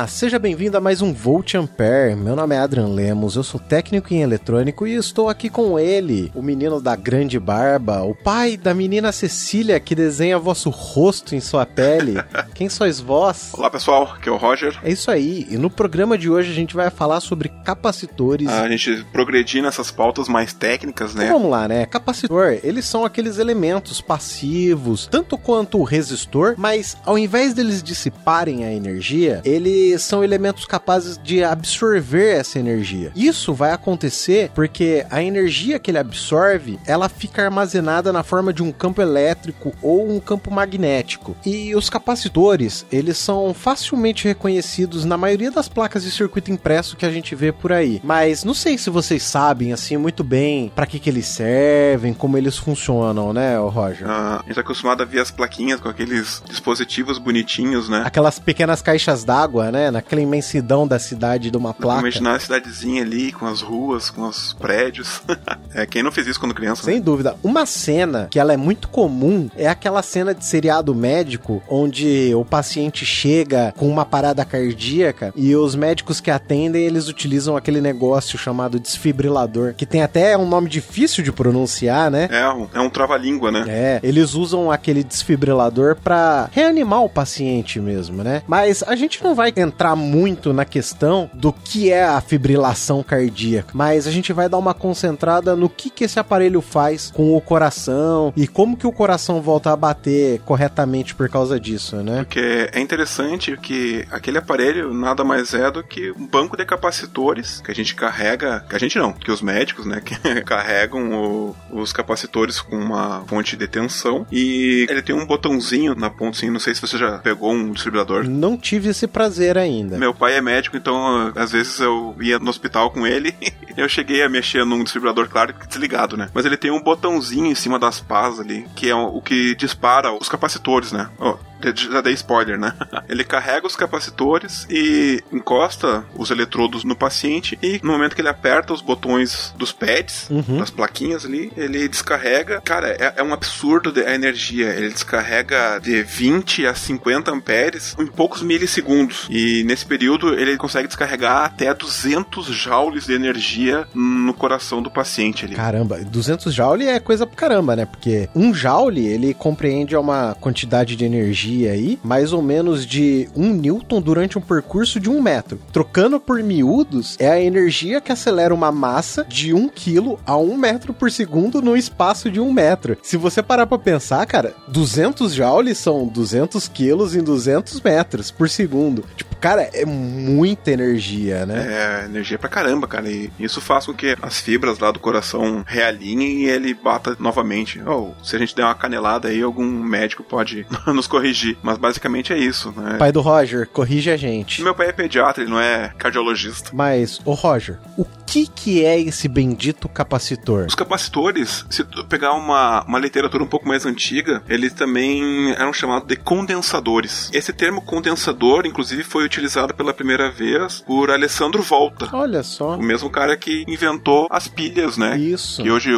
Olá, seja bem-vindo a mais um Volt Ampere. Meu nome é Adrian Lemos, eu sou técnico em eletrônico e estou aqui com ele, o menino da grande barba, o pai da menina Cecília que desenha vosso rosto em sua pele. Quem sois vós? Olá pessoal, aqui é o Roger. É isso aí, e no programa de hoje a gente vai falar sobre capacitores. A gente progredir nessas pautas mais técnicas, né? Então vamos lá, né? Capacitor, eles são aqueles elementos passivos, tanto quanto o resistor, mas ao invés deles dissiparem a energia, energia, são elementos capazes de absorver essa energia. Isso vai acontecer porque a energia que ele absorve, ela fica armazenada na forma de um campo elétrico ou um campo magnético. E os capacitores, eles são facilmente reconhecidos na maioria das placas de circuito impresso que a gente vê por aí. Mas não sei se vocês sabem assim muito bem para que que eles servem, como eles funcionam, né, Roger? Ah, a gente tá acostumado a ver as plaquinhas com aqueles dispositivos bonitinhos, né? Aquelas pequenas caixas d'água, né? Naquela imensidão da cidade de uma placa. Imaginar a cidadezinha ali, com as ruas, com os prédios. é, quem não fez isso quando criança? Sem né? dúvida. Uma cena que ela é muito comum é aquela cena de seriado médico, onde o paciente chega com uma parada cardíaca e os médicos que atendem, eles utilizam aquele negócio chamado desfibrilador, que tem até um nome difícil de pronunciar, né? É, um, é um trava-língua, né? É, eles usam aquele desfibrilador para reanimar o paciente mesmo, né? Mas a gente gente não vai entrar muito na questão do que é a fibrilação cardíaca, mas a gente vai dar uma concentrada no que, que esse aparelho faz com o coração e como que o coração volta a bater corretamente por causa disso, né? Porque é interessante que aquele aparelho nada mais é do que um banco de capacitores que a gente carrega, que a gente não, que os médicos, né, que carregam o, os capacitores com uma fonte de tensão e ele tem um botãozinho na ponta, assim, não sei se você já pegou um distribuidor. Não tive esse prazer ainda. Meu pai é médico, então às vezes eu ia no hospital com ele eu cheguei a mexer num desfibrilador, claro, desligado, né? Mas ele tem um botãozinho em cima das pás ali, que é o que dispara os capacitores, né? Oh, já dei spoiler, né? Ele carrega os capacitores e encosta os eletrodos no paciente e no momento que ele aperta os botões dos pads, uhum. das plaquinhas ali, ele descarrega. Cara, é, é um absurdo a energia. Ele descarrega de 20 a 50 amperes em poucos milissegundos. E nesse período ele consegue descarregar até 200 joules de energia no coração do paciente ali. Caramba, 200 joules é coisa pra caramba, né? Porque um joule ele compreende uma quantidade de energia energia aí, mais ou menos de um newton durante um percurso de um metro. Trocando por miúdos, é a energia que acelera uma massa de um quilo a um metro por segundo no espaço de um metro. Se você parar pra pensar, cara, 200 joules são 200 quilos em 200 metros por segundo. Tipo, cara, é muita energia, né? É, energia pra caramba, cara. E isso faz com que as fibras lá do coração realinhem e ele bata novamente. Ou oh, se a gente der uma canelada aí, algum médico pode nos corrigir corrigir. Mas basicamente é isso, né? Pai do Roger, corrige a gente. Meu pai é pediatra, ele não é cardiologista. Mas, ô Roger, o que que é esse bendito capacitor? Os capacitores, se tu pegar uma, uma literatura um pouco mais antiga, eles também eram chamados de condensadores. Esse termo condensador, inclusive, foi utilizado pela primeira vez por Alessandro Volta. Olha só. O mesmo cara que inventou as pilhas, né? Isso. Que hoje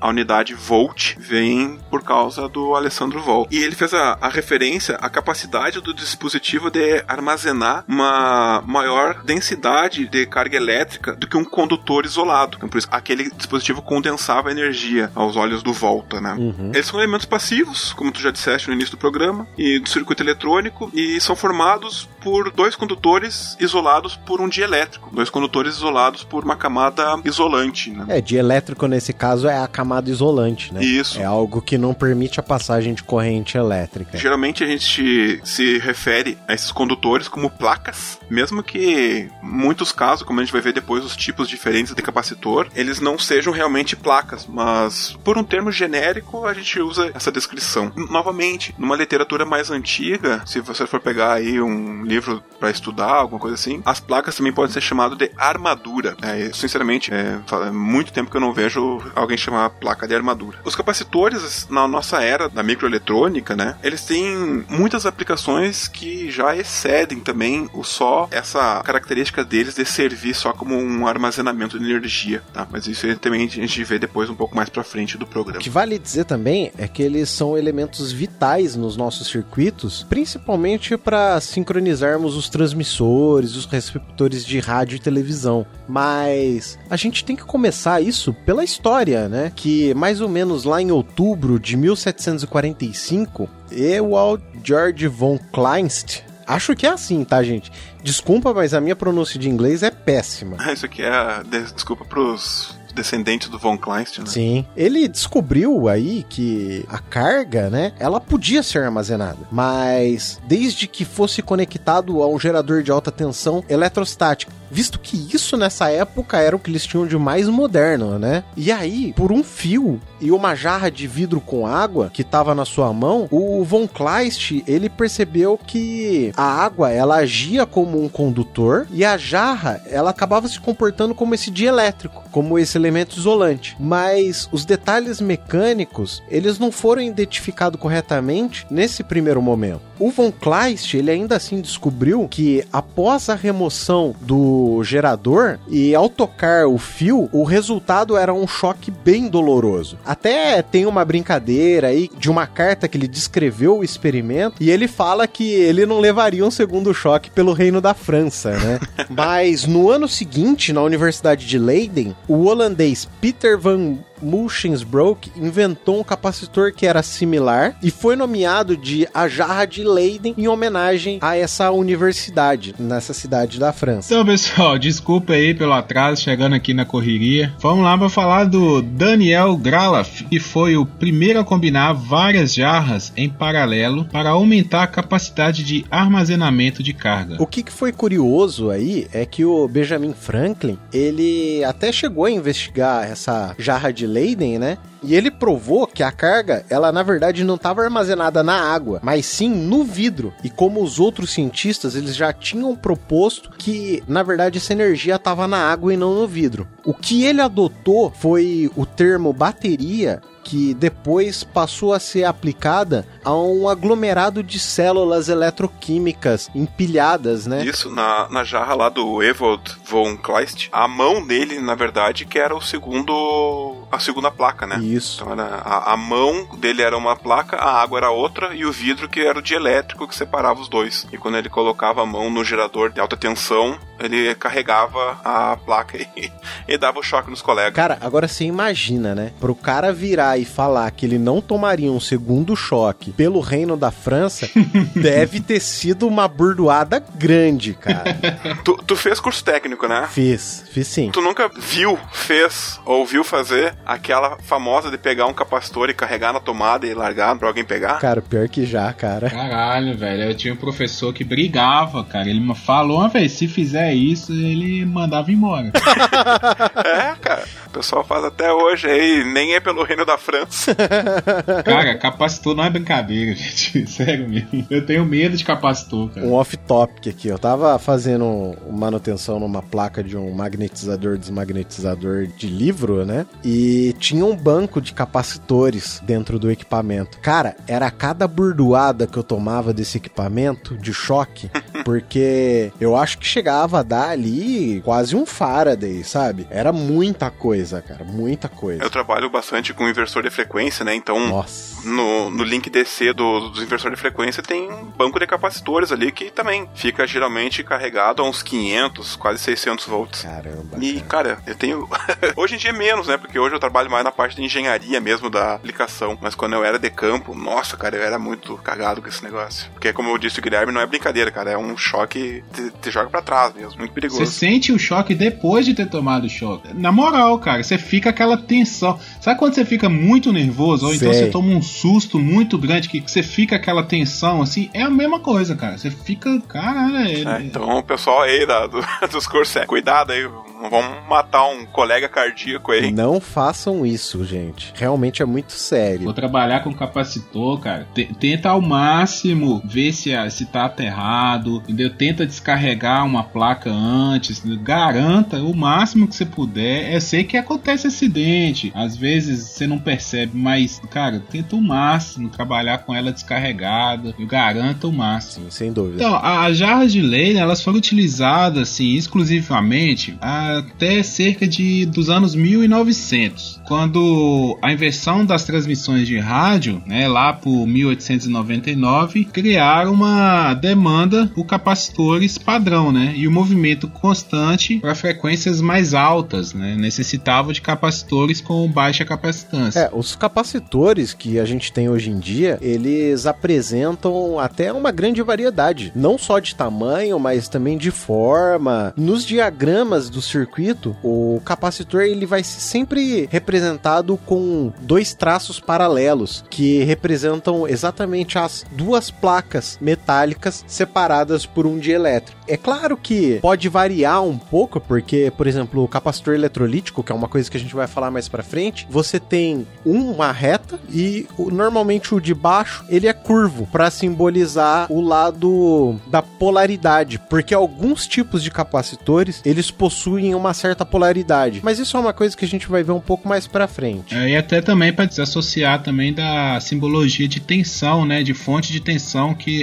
a unidade volt vem por causa do Alessandro Volta. E ele fez a, a referência à capacidade do dispositivo de armazenar uma maior densidade de carga elétrica do que um condutor condutor isolado. Então, por isso, aquele dispositivo condensava energia aos olhos do Volta, né? Uhum. Eles são elementos passivos, como tu já disseste no início do programa, e do circuito eletrônico, e são formados por dois condutores isolados por um dielétrico. Dois condutores isolados por uma camada isolante, né? É, dielétrico nesse caso é a camada isolante, né? Isso. É algo que não permite a passagem de corrente elétrica. Geralmente a gente se refere a esses condutores como placas, mesmo que muitos casos, como a gente vai ver depois os tipos diferentes de capacitor, eles não sejam realmente placas, mas por um termo genérico a gente usa essa descrição. Novamente, numa literatura mais antiga, se você for pegar aí um livro para estudar, alguma coisa assim, as placas também podem ser chamadas de armadura. É, sinceramente, é, é muito tempo que eu não vejo alguém chamar placa de armadura. Os capacitores, na nossa era da microeletrônica, né, eles têm muitas aplicações que já excedem também o só essa característica deles de servir só como um armazenamento de energia, tá? Mas isso também a gente vê depois um pouco mais para frente do programa. O que vale dizer também é que eles são elementos vitais nos nossos circuitos, principalmente para sincronizarmos os transmissores, os receptores de rádio e televisão. Mas a gente tem que começar isso pela história, né? Que mais ou menos lá em outubro de 1745, Ewald George von Kleinst Acho que é assim, tá, gente? Desculpa, mas a minha pronúncia de inglês é péssima. Isso aqui é. Desculpa pros descendente do Von Kleinstein, né? Sim. Ele descobriu aí que a carga, né, ela podia ser armazenada, mas desde que fosse conectado a um gerador de alta tensão eletrostática, visto que isso nessa época era o que eles tinham de mais moderno, né? E aí, por um fio e uma jarra de vidro com água que estava na sua mão, o Von Kleist, ele percebeu que a água, ela agia como um condutor e a jarra, ela acabava se comportando como esse dielétrico, como esse elemento isolante. Mas os detalhes mecânicos, eles não foram identificados corretamente nesse primeiro momento. O Von Kleist, ele ainda assim descobriu que após a remoção do gerador e ao tocar o fio, o resultado era um choque bem doloroso. Até tem uma brincadeira aí de uma carta que ele descreveu o experimento e ele fala que ele não levaria um segundo choque pelo reino da França, né? Mas no ano seguinte, na Universidade de Leiden, o holandês Peter van Mulchensbroek inventou um capacitor que era similar e foi nomeado de a jarra de Leiden em homenagem a essa universidade nessa cidade da França. Então, pessoal, desculpa aí pelo atraso chegando aqui na correria. Vamos lá para falar do Daniel Gralaf, que foi o primeiro a combinar várias jarras em paralelo para aumentar a capacidade de armazenamento de carga. O que, que foi curioso aí é que o Benjamin Franklin, ele até chegou a investigar essa jarra de Leiden, né? E ele provou que a carga, ela na verdade não estava armazenada na água, mas sim no vidro. E como os outros cientistas, eles já tinham proposto que na verdade essa energia estava na água e não no vidro. O que ele adotou foi o termo bateria que depois passou a ser aplicada a um aglomerado de células eletroquímicas empilhadas, né? Isso, na, na jarra lá do Evold von Kleist, a mão dele, na verdade, que era o segundo. a segunda placa, né? Isso. Então era, a, a mão dele era uma placa, a água era outra e o vidro que era o dielétrico que separava os dois. E quando ele colocava a mão no gerador de alta tensão, ele carregava a placa e, e dava o choque nos colegas. Cara, agora você imagina, né? Pro cara virar e falar que ele não tomaria um segundo choque pelo reino da França, deve ter sido uma burdoada grande, cara. tu, tu, fez curso técnico, né? Fiz, fiz sim. Tu nunca viu, fez ou viu fazer aquela famosa de pegar um capacitor e carregar na tomada e largar pra alguém pegar? Cara, pior que já, cara. Caralho, velho. Eu tinha um professor que brigava, cara. Ele me falou uma vez, se fizer isso, ele mandava embora. é, cara. O pessoal faz até hoje aí, nem é pelo reino da França. Cara, capacitor não é brincadeira, gente. Sério mesmo. Eu tenho medo de capacitor, cara. Um off-topic aqui. Eu tava fazendo manutenção numa placa de um magnetizador desmagnetizador de livro, né? E tinha um banco de capacitores dentro do equipamento. Cara, era cada burdoada que eu tomava desse equipamento de choque, porque eu acho que chegava a dar ali quase um Faraday, sabe? Era muita coisa, cara, muita coisa. Eu trabalho bastante com inversor de frequência, né? Então, Nossa. No, no link DC do, dos inversores de frequência tem um banco de capacitores ali que também fica geralmente carregado a uns 500, quase 600 volts. Caramba. E, cara, eu tenho. hoje em dia é menos, né? Porque hoje eu trabalho mais na parte de engenharia mesmo da aplicação. Mas quando eu era de campo, nossa, cara, eu era muito cagado com esse negócio. Porque, como eu disse o Guilherme, não é brincadeira, cara. É um choque, te, te joga para trás mesmo. Muito perigoso. Você sente o choque depois de ter tomado o choque. Na moral, cara, você fica aquela tensão. Sabe quando você fica muito nervoso? Ou então você toma um susto muito grande que você fica aquela tensão assim? É a mesma coisa, cara. Você fica. Caralho. É, é, então, o pessoal aí da, do, dos cursos, é, cuidado aí Não vamos matar um colega cardíaco aí. Não façam isso, gente. Realmente é muito sério. Vou trabalhar com capacitor, cara. T tenta ao máximo ver se, se tá aterrado, entendeu? Tenta descarregar uma placa antes, garanta o máximo que você puder. Eu sei que acontece acidente, às vezes você não percebe, mas, cara, tenta o máximo trabalhar com ela descarregada. Eu garanto o máximo. Sim, sem dúvida. Então, as jarras de Leyland, elas foram utilizadas, assim, exclusivamente até cerca de dos anos 1900, quando a inversão das transmissões de rádio, né, lá por 1899, criaram uma demanda por capacitores padrão, né, e o movimento constante para frequências mais altas, né, necessitava de capacitores com baixa capacitância. É, os capacitores que a gente tem hoje em dia, eles apresentam até uma grande variedade, não só de tamanho, mas também de forma. Nos diagramas do circuito, o capacitor ele vai ser sempre representado com dois traços paralelos que representam exatamente as duas placas metálicas separadas por um dielétrico. É claro que pode variar um pouco, porque, por exemplo, o capacitor eletrolítico, que é uma coisa que a gente vai falar mais para frente, você tem uma reta e normalmente o de baixo ele é curvo para simbolizar o lado da polaridade, porque alguns tipos de capacitores eles possuem uma certa polaridade, mas isso é uma coisa que a gente vai ver um pouco mais para frente. É, e até também para desassociar também da simbologia de tensão, né, de fonte de tensão que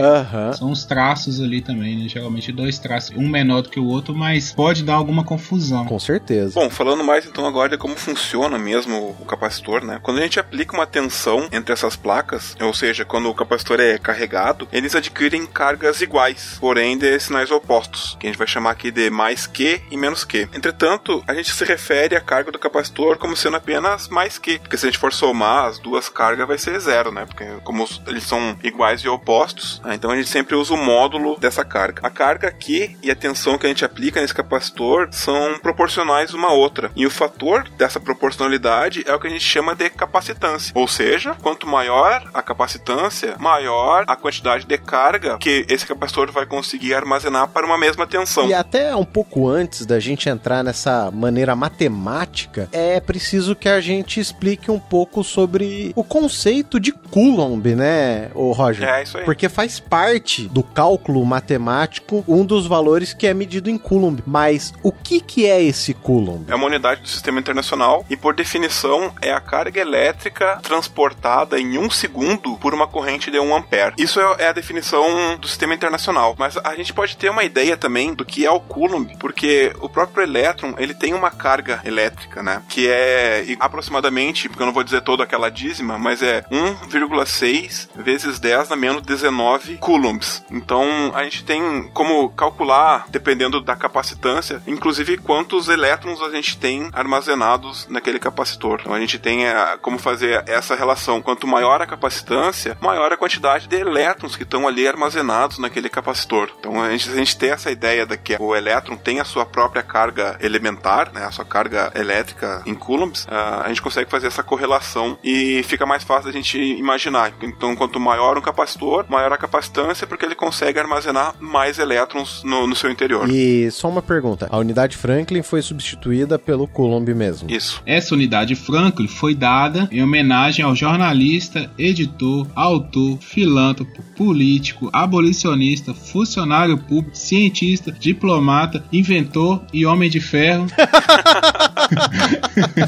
são os traços ali também, né, geralmente dois traços, um menor do que o outro, mas pode dar alguma confusão. Com certeza. Bom, falando mais então agora de como funciona mesmo o capacitor, né? Quando a gente aplica uma tensão entre essas placas, ou seja, quando o capacitor é carregado, eles adquirem cargas iguais, porém de sinais opostos, que a gente vai chamar aqui de mais Q e menos Q. Entretanto, a gente se refere à carga do capacitor como sendo apenas mais Q, porque se a gente for somar as duas cargas vai ser zero, né? Porque como eles são iguais e opostos, né? então a gente sempre usa o módulo dessa carga. A carga Q e a tensão que a gente aplica nesse capacitor são proporcionais uma à outra. E o fator dessa proporcionalidade é o que a gente chama de capacitância. Ou seja, quanto maior a capacitância, maior a quantidade de carga que esse capacitor vai conseguir armazenar para uma mesma tensão. E até um pouco antes da gente entrar nessa maneira matemática, é preciso que a gente explique um pouco sobre o conceito de Coulomb, né, o Roger? É isso aí. Porque faz parte do cálculo matemático um dos valores que é medido em Coulomb. Mas o que, que é esse Coulomb? É uma unidade do sistema internacional e, por definição, é a carga elétrica transportada em um segundo por uma corrente de 1 ampere. Isso é é a definição do sistema internacional. Mas a gente pode ter uma ideia também do que é o Coulomb, porque o próprio elétron ele tem uma carga elétrica, né? Que é aproximadamente, porque eu não vou dizer toda aquela dízima, mas é 1,6 vezes 10 na menos 19 coulombs. Então a gente tem como calcular, dependendo da capacitância, inclusive quantos elétrons a gente tem armazenados naquele capacitor. Então a gente tem é, como fazer essa relação. Quanto maior a capacitância, maior a quantidade de elétrons que estão ali armazenados naquele capacitor. Então a gente, a gente tem essa ideia de que o elétron tem a sua própria carga elementar, né, a sua carga elétrica em coulombs, ah, a gente consegue fazer essa correlação e fica mais fácil da gente imaginar. Então quanto maior um capacitor, maior a capacitância, porque ele consegue armazenar mais elétrons no, no seu interior. E só uma pergunta: a unidade Franklin foi substituída pelo Coulomb mesmo? Isso. Essa unidade Franklin foi dada em homenagem ao jornalista, editor, autor, filântropo, político, abolicionista, funcionário público, cientista, diplomata, inventor e homem de ferro.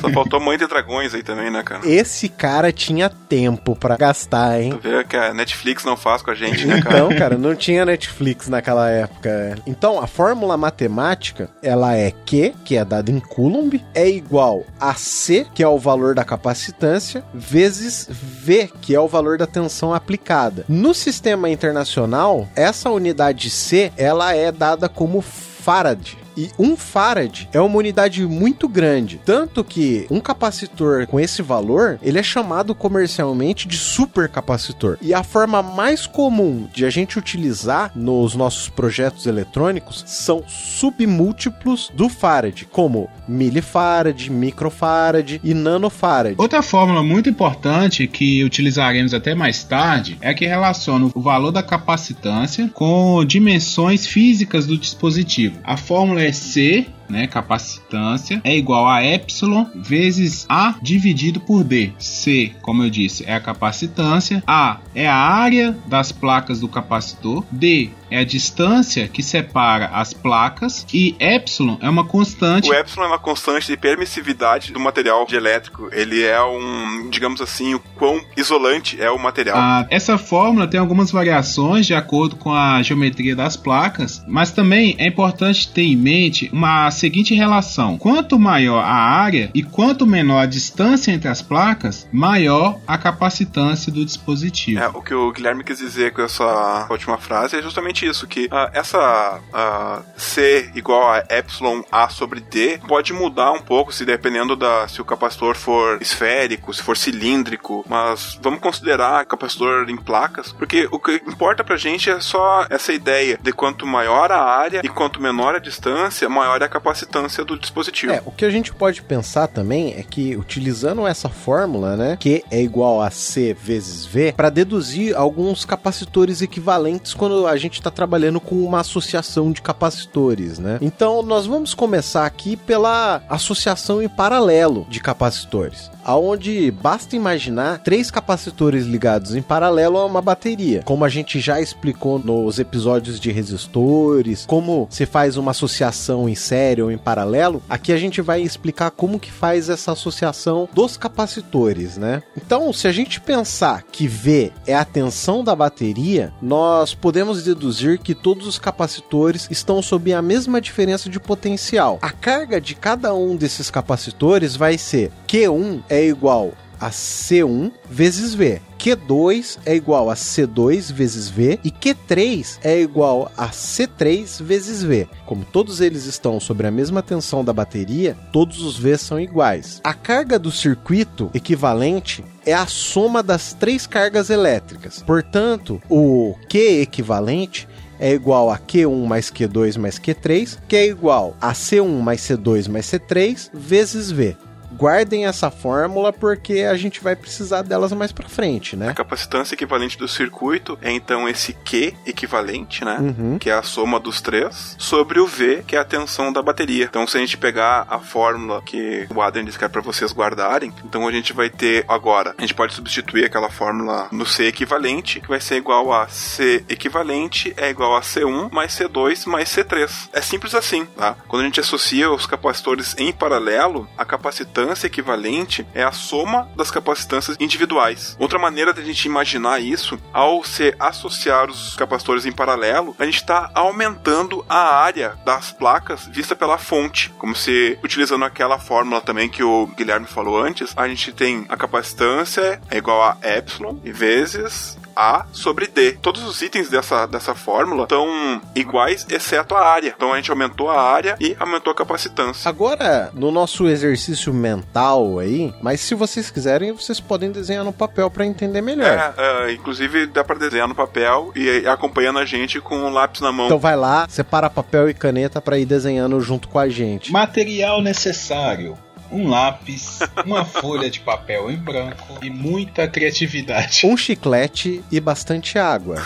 Só faltou mãe de dragões aí também, né, cara? Esse cara tinha tempo pra gastar, hein? Tu vê que a Netflix não faz com a gente, né, cara? Então, cara, não tinha Netflix naquela época. é. Então, a fórmula matemática, ela é Q, que é dada em Coulomb, é igual a C, que é o valor da capacitância, vezes V, que é o valor da tensão aplicada. No sistema internacional, essa unidade C, ela é dada como Farad. E um farad é uma unidade muito grande, tanto que um capacitor com esse valor, ele é chamado comercialmente de supercapacitor. E a forma mais comum de a gente utilizar nos nossos projetos eletrônicos são submúltiplos do farad, como milifarad, microfarad e nanofarad. Outra fórmula muito importante que utilizaremos até mais tarde é que relaciona o valor da capacitância com dimensões físicas do dispositivo. A fórmula é C né, capacitância, é igual a epsilon vezes A dividido por D. C, como eu disse, é a capacitância, A é a área das placas do capacitor, D é a distância que separa as placas e epsilon é uma constante. O epsilon é uma constante de permissividade do material de elétrico. Ele é um, digamos assim, o quão isolante é o material. Ah, essa fórmula tem algumas variações de acordo com a geometria das placas, mas também é importante ter em mente uma seguinte relação: quanto maior a área e quanto menor a distância entre as placas, maior a capacitância do dispositivo. É, o que o Guilherme quis dizer com essa última frase é justamente isso, que uh, essa uh, C igual a epsilon A sobre D pode mudar um pouco se dependendo da se o capacitor for esférico, se for cilíndrico, mas vamos considerar capacitor em placas, porque o que importa pra gente é só essa ideia de quanto maior a área e quanto menor a distância, maior é a capacitância do dispositivo. É, o que a gente pode pensar também é que utilizando essa fórmula, né, que é igual a C vezes V, para deduzir alguns capacitores equivalentes quando a gente está trabalhando com uma associação de capacitores, né? Então nós vamos começar aqui pela associação em paralelo de capacitores aonde basta imaginar três capacitores ligados em paralelo a uma bateria, como a gente já explicou nos episódios de resistores, como se faz uma associação em série ou em paralelo. Aqui a gente vai explicar como que faz essa associação dos capacitores, né? Então, se a gente pensar que V é a tensão da bateria, nós podemos deduzir que todos os capacitores estão sob a mesma diferença de potencial. A carga de cada um desses capacitores vai ser Q1 é igual a C1 vezes V. Q2 é igual a C2 vezes V e Q3 é igual a C3 vezes V. Como todos eles estão sobre a mesma tensão da bateria, todos os V são iguais. A carga do circuito equivalente é a soma das três cargas elétricas. Portanto, o Q equivalente é igual a Q1 mais Q2 mais Q3, que é igual a C1 mais C2 mais C3 vezes V guardem essa fórmula porque a gente vai precisar delas mais para frente, né? A capacitância equivalente do circuito é então esse Q equivalente, né? Uhum. Que é a soma dos três, sobre o V, que é a tensão da bateria. Então, se a gente pegar a fórmula que o Adrian disse que é para vocês guardarem, então a gente vai ter agora, a gente pode substituir aquela fórmula no C equivalente, que vai ser igual a C equivalente é igual a C1 mais C2 mais C3. É simples assim, tá? Quando a gente associa os capacitores em paralelo, a capacitância capacitância equivalente é a soma das capacitâncias individuais. Outra maneira de a gente imaginar isso, ao se associar os capacitores em paralelo, a gente está aumentando a área das placas vista pela fonte, como se utilizando aquela fórmula também que o Guilherme falou antes, a gente tem a capacitância é igual a epsilon vezes a sobre D. Todos os itens dessa, dessa fórmula estão iguais, exceto a área. Então a gente aumentou a área e aumentou a capacitância. Agora, no nosso exercício mental aí, mas se vocês quiserem, vocês podem desenhar no papel para entender melhor. É, é, inclusive dá para desenhar no papel e acompanhando a gente com o lápis na mão. Então vai lá, separa papel e caneta para ir desenhando junto com a gente. Material necessário um lápis, uma folha de papel em branco e muita criatividade. Um chiclete e bastante água.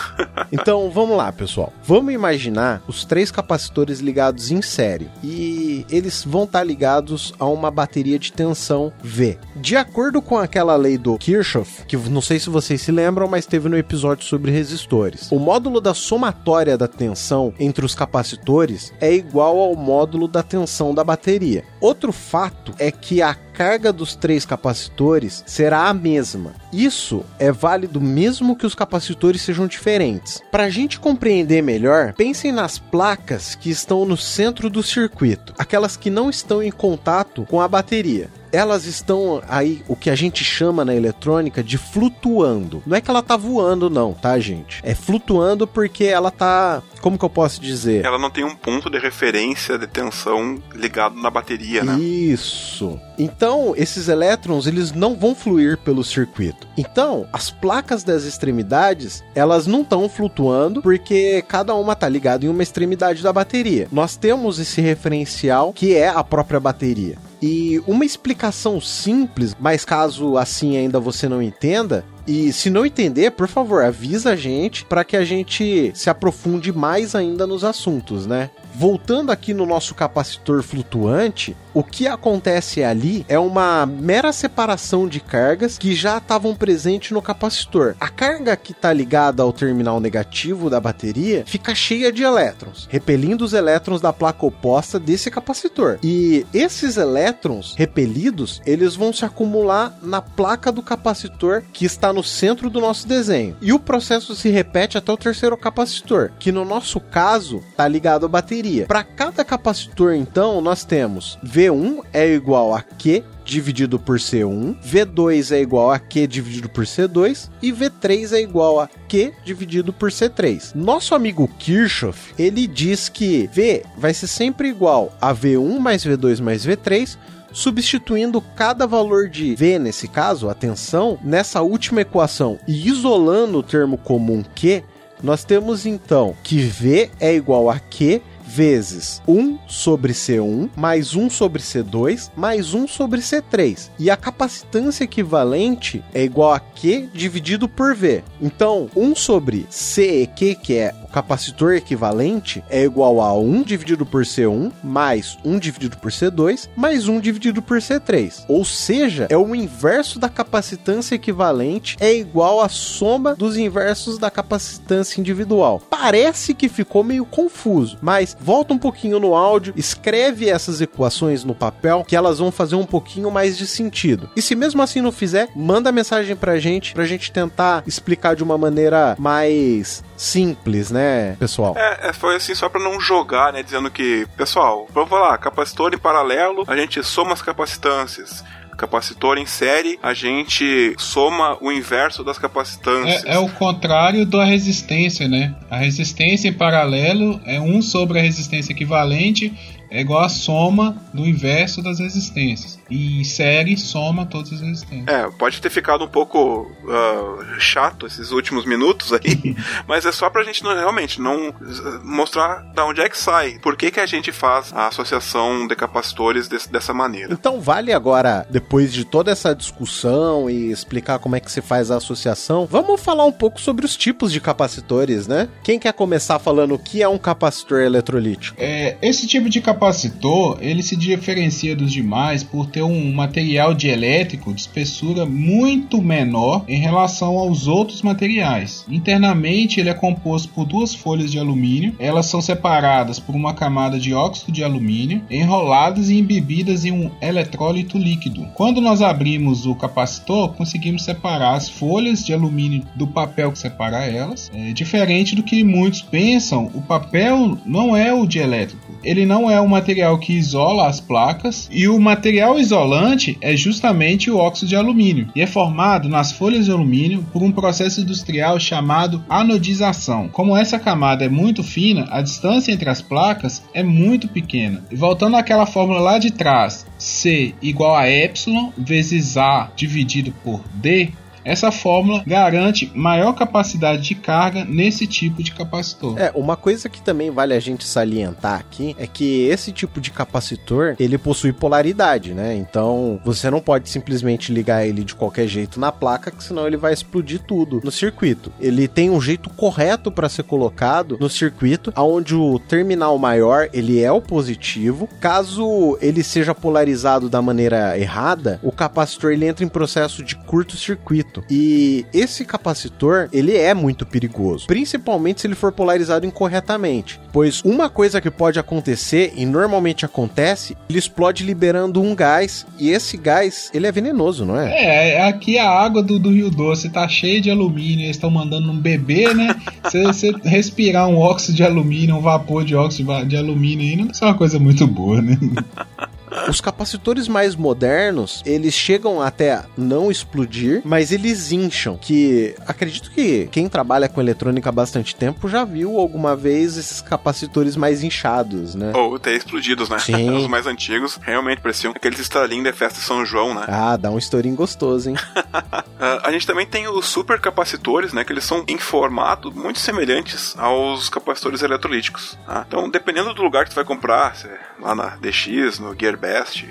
Então vamos lá, pessoal. Vamos imaginar os três capacitores ligados em série e eles vão estar ligados a uma bateria de tensão V. De acordo com aquela lei do Kirchhoff, que não sei se vocês se lembram, mas teve no episódio sobre resistores, o módulo da somatória da tensão entre os capacitores é igual ao módulo da tensão da bateria. Outro fato é que a carga dos três capacitores será a mesma. Isso é válido mesmo que os capacitores sejam diferentes. Para a gente compreender melhor, pensem nas placas que estão no centro do circuito, aquelas que não estão em contato com a bateria elas estão aí, o que a gente chama na eletrônica de flutuando. Não é que ela tá voando, não, tá, gente? É flutuando porque ela tá. Como que eu posso dizer? Ela não tem um ponto de referência de tensão ligado na bateria, né? Isso. Então, esses elétrons, eles não vão fluir pelo circuito. Então, as placas das extremidades, elas não estão flutuando porque cada uma tá ligada em uma extremidade da bateria. Nós temos esse referencial que é a própria bateria. E uma explicação simples, mas caso assim ainda você não entenda, E se não entender, por favor, avisa a gente para que a gente se aprofunde mais ainda nos assuntos, né? Voltando aqui no nosso capacitor flutuante, o que acontece ali é uma mera separação de cargas que já estavam presentes no capacitor. A carga que está ligada ao terminal negativo da bateria fica cheia de elétrons, repelindo os elétrons da placa oposta desse capacitor. E esses elétrons repelidos, eles vão se acumular na placa do capacitor que está no centro do nosso desenho. E o processo se repete até o terceiro capacitor, que no nosso caso está ligado à bateria. Para cada capacitor, então, nós temos V1 é igual a Q dividido por C1, V2 é igual a Q dividido por C2 e V3 é igual a Q dividido por C3. Nosso amigo Kirchhoff, ele diz que V vai ser sempre igual a V1 mais V2 mais V3, substituindo cada valor de V, nesse caso, atenção, nessa última equação e isolando o termo comum Q, nós temos então que V é igual a Q vezes 1 sobre C1 mais 1 sobre C2 mais 1 sobre C3. E a capacitância equivalente é igual a Q dividido por V. Então, 1 sobre CEQ, que é capacitor equivalente, é igual a 1 dividido por C1 mais 1 dividido por C2 mais 1 dividido por C3. Ou seja, é o inverso da capacitância equivalente é igual à soma dos inversos da capacitância individual. Parece que ficou meio confuso, mas volta um pouquinho no áudio, escreve essas equações no papel, que elas vão fazer um pouquinho mais de sentido. E se mesmo assim não fizer, manda mensagem pra gente, pra gente tentar explicar de uma maneira mais simples, né, pessoal? É, é foi assim só pra não jogar, né, dizendo que, pessoal, vamos falar, capacitor em paralelo, a gente soma as capacitâncias capacitor em série, a gente soma o inverso das capacitâncias. É, é, o contrário da resistência, né? A resistência em paralelo é 1 sobre a resistência equivalente é igual a soma do inverso das resistências. E série soma todas as resistências. É, pode ter ficado um pouco uh, chato esses últimos minutos aí, mas é só pra gente não, realmente não mostrar da onde é que sai, por que, que a gente faz a associação de capacitores desse, dessa maneira. Então vale agora, depois de toda essa discussão e explicar como é que se faz a associação, vamos falar um pouco sobre os tipos de capacitores, né? Quem quer começar falando o que é um capacitor eletrolítico? É, esse tipo de capacitor capacitor ele se diferencia dos demais por ter um material dielétrico de espessura muito menor em relação aos outros materiais. Internamente ele é composto por duas folhas de alumínio, elas são separadas por uma camada de óxido de alumínio, enroladas e embebidas em um eletrólito líquido. Quando nós abrimos o capacitor, conseguimos separar as folhas de alumínio do papel que separa elas. É diferente do que muitos pensam, o papel não é o dielétrico. Ele não é um material que isola as placas e o material isolante é justamente o óxido de alumínio e é formado nas folhas de alumínio por um processo industrial chamado anodização. Como essa camada é muito fina, a distância entre as placas é muito pequena. E voltando àquela fórmula lá de trás, C igual a ε vezes A dividido por D, essa fórmula garante maior capacidade de carga nesse tipo de capacitor. É, uma coisa que também vale a gente salientar aqui é que esse tipo de capacitor, ele possui polaridade, né? Então, você não pode simplesmente ligar ele de qualquer jeito na placa, que senão ele vai explodir tudo no circuito. Ele tem um jeito correto para ser colocado no circuito, aonde o terminal maior, ele é o positivo. Caso ele seja polarizado da maneira errada, o capacitor ele entra em processo de curto-circuito e esse capacitor, ele é muito perigoso, principalmente se ele for polarizado incorretamente, pois uma coisa que pode acontecer e normalmente acontece, ele explode liberando um gás e esse gás, ele é venenoso, não é? É, é aqui a água do, do Rio Doce tá cheia de alumínio, eles estão mandando um bebê, né? Você respirar um óxido de alumínio, um vapor de óxido de alumínio aí, não é uma coisa muito boa, né? Os capacitores mais modernos, eles chegam até não explodir, mas eles incham, que acredito que quem trabalha com eletrônica há bastante tempo já viu alguma vez esses capacitores mais inchados, né? Ou até explodidos, né? Sim. Os mais antigos realmente pareciam aqueles estalinhos da festa de São João, né? Ah, dá um estourinho gostoso, hein? a gente também tem os supercapacitores, né? Que eles são em formato muito semelhantes aos capacitores eletrolíticos. Tá? Então, dependendo do lugar que você vai comprar, lá na DX, no Gear Best,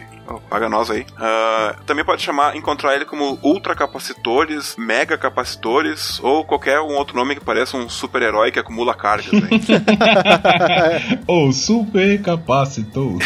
paga nós aí. Uh, também pode chamar, encontrar ele como ultracapacitores, mega capacitores ou qualquer um outro nome que pareça um super-herói que acumula cargas. ou super capacitor.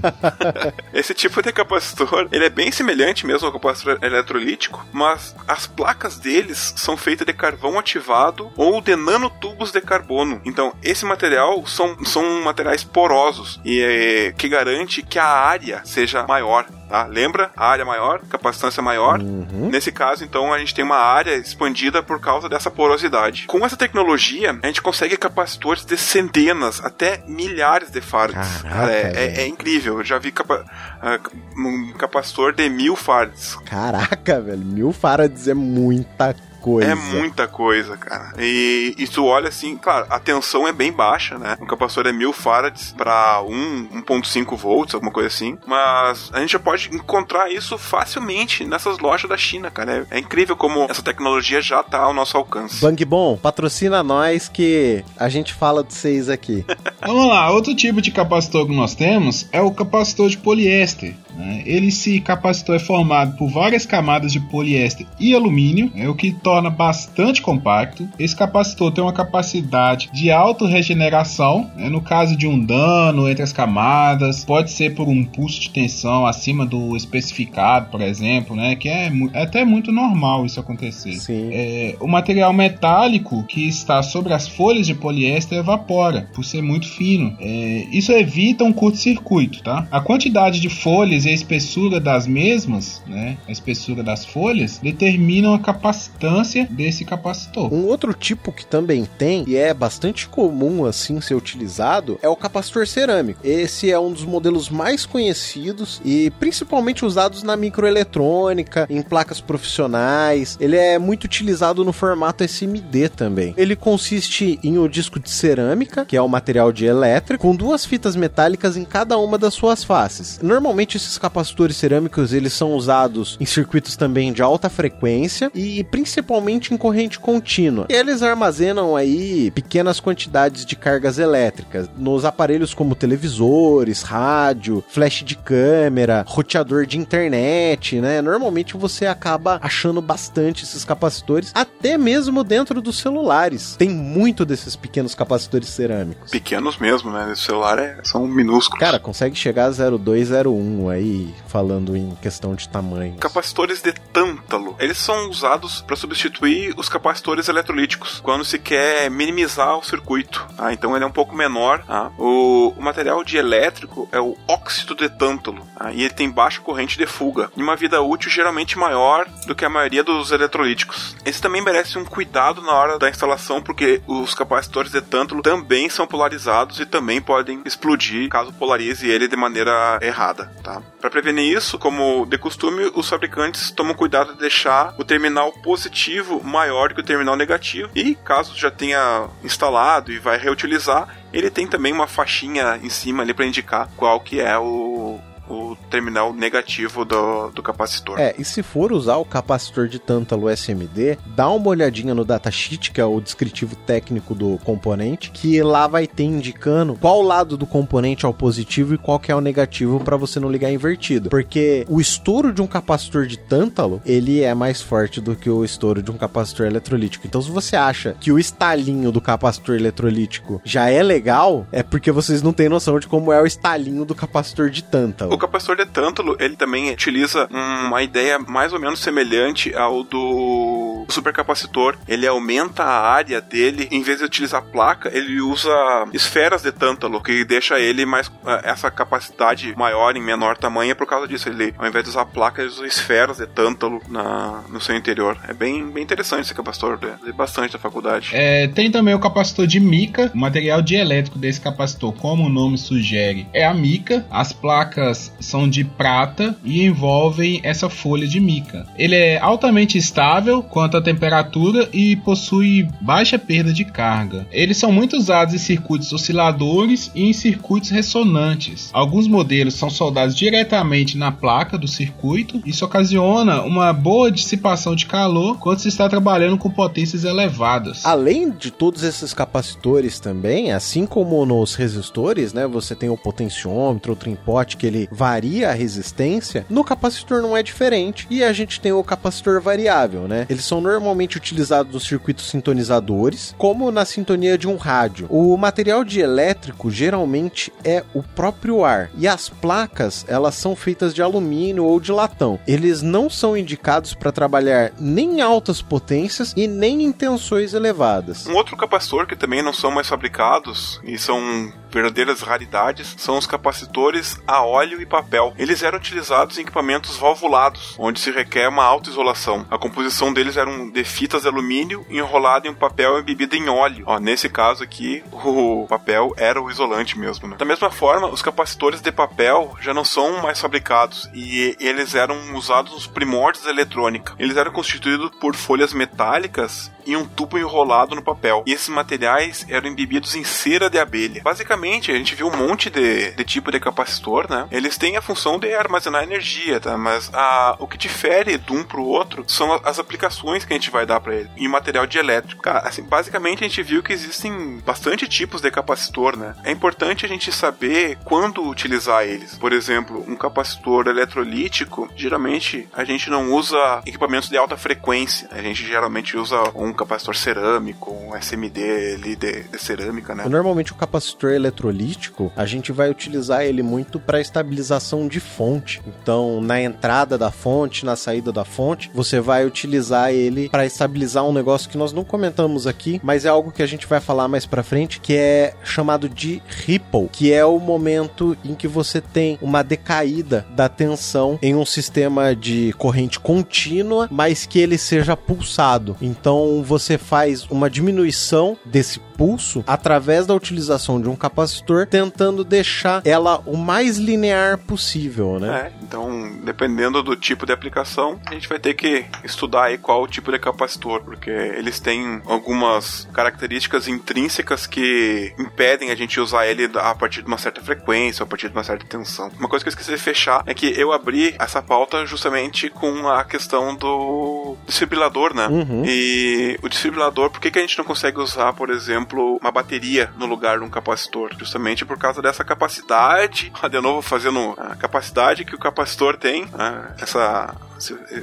Esse tipo de capacitor, ele é bem semelhante mesmo ao capacitor eletrolítico, mas as placas deles são feitas de carvão ativado ou de nanotubos de carbono. Então, esse material são, são materiais porosos e é, que garante que a área seja maior, tá? Lembra? A área maior, capacitância maior. Uhum. Nesse caso, então, a gente tem uma área expandida por causa dessa porosidade. Com essa tecnologia, a gente consegue capacitores de centenas até milhares de farads. Caraca, é, é, é, incrível. Eu já vi capa uh, um capacitor de mil farads. Caraca, velho. Mil farads é muita coisa. É muita coisa, cara. E, e tu olha assim, claro, a tensão é bem baixa, né? O capacitor é 1000 farads para 1.5 volts, alguma coisa assim. Mas a gente já pode encontrar isso facilmente nessas lojas da China, cara. É, é incrível como essa tecnologia já tá ao nosso alcance. Bang Bom, patrocina nós que a gente fala de vocês aqui. Vamos lá, outro tipo de capacitor que nós temos é o capacitor de poliéster. Né? Ele se capacitor é formado por várias camadas de poliéster e alumínio, é o que torna bastante compacto. Esse capacitor tem uma capacidade de autorregeneração, né? no caso de um dano entre as camadas, pode ser por um pulso de tensão acima do especificado, por exemplo, né? que é, é até muito normal isso acontecer. É, o material metálico que está sobre as folhas de poliéster evapora, por ser muito fino. É, isso evita um curto-circuito. Tá? A quantidade de folhas a espessura das mesmas, né, a espessura das folhas, determinam a capacitância desse capacitor. Um outro tipo que também tem, e é bastante comum assim ser utilizado, é o capacitor cerâmico. Esse é um dos modelos mais conhecidos e principalmente usados na microeletrônica, em placas profissionais. Ele é muito utilizado no formato SMD também. Ele consiste em um disco de cerâmica, que é o material de elétrico, com duas fitas metálicas em cada uma das suas faces. Normalmente esses capacitores cerâmicos eles são usados em circuitos também de alta frequência e principalmente em corrente contínua. Eles armazenam aí pequenas quantidades de cargas elétricas nos aparelhos como televisores, rádio, flash de câmera, roteador de internet, né? Normalmente você acaba achando bastante esses capacitores, até mesmo dentro dos celulares. Tem muito desses pequenos capacitores cerâmicos. Pequenos mesmo, né? O celular é, são minúsculos. Cara, consegue chegar a 0201 aí aí falando em questão de tamanho. Capacitores de tântalo. Eles são usados para substituir os capacitores eletrolíticos quando se quer minimizar o circuito. Tá? Então ele é um pouco menor. Tá? O, o, material de elétrico é o óxido de tântalo tá? e ele tem baixa corrente de fuga e uma vida útil geralmente maior do que a maioria dos eletrolíticos. Esse também merece um cuidado na hora da instalação porque os capacitores de tântalo também são polarizados e também podem explodir caso polarize ele de maneira errada. Tá? Para prevenir isso, como de costume, os fabricantes tomam cuidado de deixar o terminal positivo maior que o terminal negativo. E caso já tenha instalado e vai reutilizar, ele tem também uma faixinha em cima ali para indicar qual que é o, o terminal negativo do, do capacitor. É, e se for usar o capacitor de tântalo SMD, dá uma olhadinha no datasheet, que é o descritivo técnico do componente, que lá vai ter indicando qual lado do componente é o positivo e qual que é o negativo para você não ligar invertido. Porque o estouro de um capacitor de tântalo, ele é mais forte do que o estouro de um capacitor eletrolítico. Então se você acha que o estalinho do capacitor eletrolítico já é legal, é porque vocês não têm noção de como é o estalinho do capacitor de tântalo capacitor de tântalo, ele também utiliza uma ideia mais ou menos semelhante ao do supercapacitor. Ele aumenta a área dele, em vez de utilizar placa, ele usa esferas de tântalo, que deixa ele mais eh, essa capacidade maior em menor tamanho é por causa disso. Ele, ao invés de usar placa, ele usa esferas de tântalo na, no seu interior. É bem, bem interessante esse capacitor, é bastante da faculdade. É, tem também o capacitor de mica, o material dielétrico desse capacitor, como o nome sugere, é a mica. As placas são de prata e envolvem essa folha de mica. Ele é altamente estável quanto alta temperatura e possui baixa perda de carga. Eles são muito usados em circuitos osciladores e em circuitos ressonantes. Alguns modelos são soldados diretamente na placa do circuito. Isso ocasiona uma boa dissipação de calor quando se está trabalhando com potências elevadas. Além de todos esses capacitores também, assim como nos resistores, né, você tem o potenciômetro, o trimpote que ele varia a resistência, no capacitor não é diferente. E a gente tem o capacitor variável, né? Eles são normalmente utilizados nos circuitos sintonizadores, como na sintonia de um rádio. O material de elétrico geralmente é o próprio ar, e as placas, elas são feitas de alumínio ou de latão. Eles não são indicados para trabalhar nem em altas potências e nem em tensões elevadas. Um outro capacitor que também não são mais fabricados e são verdadeiras raridades são os capacitores a óleo e papel. Eles eram utilizados em equipamentos valvulados, onde se requer uma alta isolação. A composição deles eram de fitas de alumínio enrolada em um papel embebido em óleo. Ó, nesse caso aqui, o papel era o isolante mesmo. Né? Da mesma forma, os capacitores de papel já não são mais fabricados e eles eram usados nos primórdios da eletrônica. Eles eram constituídos por folhas metálicas e um tubo enrolado no papel. E esses materiais eram embebidos em cera de abelha. Basicamente, a gente viu um monte de, de tipo de capacitor, né? Eles têm a função de armazenar energia, tá? Mas a, o que difere de um pro outro são as aplicações que a gente vai dar para ele. E material de elétrico. Cara, assim, basicamente a gente viu que existem bastante tipos de capacitor, né? É importante a gente saber quando utilizar eles. Por exemplo, um capacitor eletrolítico, geralmente a gente não usa equipamentos de alta frequência. A gente geralmente usa um capacitor cerâmico, um SMD ali de, de cerâmica, né? Normalmente o capacitor eletrolítico, a gente vai utilizar ele muito para estabilização de fonte. Então, na entrada da fonte, na saída da fonte, você vai utilizar ele para estabilizar um negócio que nós não comentamos aqui, mas é algo que a gente vai falar mais para frente, que é chamado de ripple, que é o momento em que você tem uma decaída da tensão em um sistema de corrente contínua, mas que ele seja pulsado. Então, você faz uma diminuição desse pulso através da utilização de um capacitor, tentando deixar ela o mais linear possível, né? É, então, dependendo do tipo de aplicação, a gente vai ter que estudar aí qual o tipo de capacitor, porque eles têm algumas características intrínsecas que impedem a gente usar ele a partir de uma certa frequência, a partir de uma certa tensão. Uma coisa que eu esqueci de fechar é que eu abri essa pauta justamente com a questão do desfibrilador, né? Uhum. E o desfibrilador, por que, que a gente não consegue usar, por exemplo, uma bateria no lugar de um capacitor? Justamente por causa dessa capacidade, de novo fazendo a capacidade que o capacitor tem, né? essa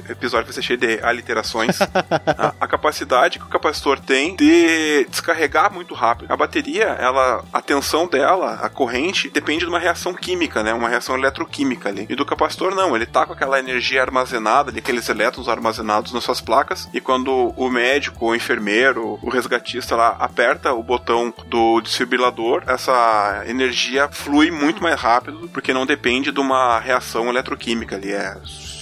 episódio vai ser cheio de aliterações. a, a, capacidade que o capacitor tem de descarregar muito rápido. A bateria, ela, a tensão dela, a corrente, depende de uma reação química, né? Uma reação eletroquímica ali. E do capacitor, não. Ele tá com aquela energia armazenada ali, aqueles elétrons armazenados nas suas placas. E quando o médico, o enfermeiro, o resgatista lá aperta o botão do desfibrilador, essa energia flui muito mais rápido, porque não depende de uma reação eletroquímica ali. É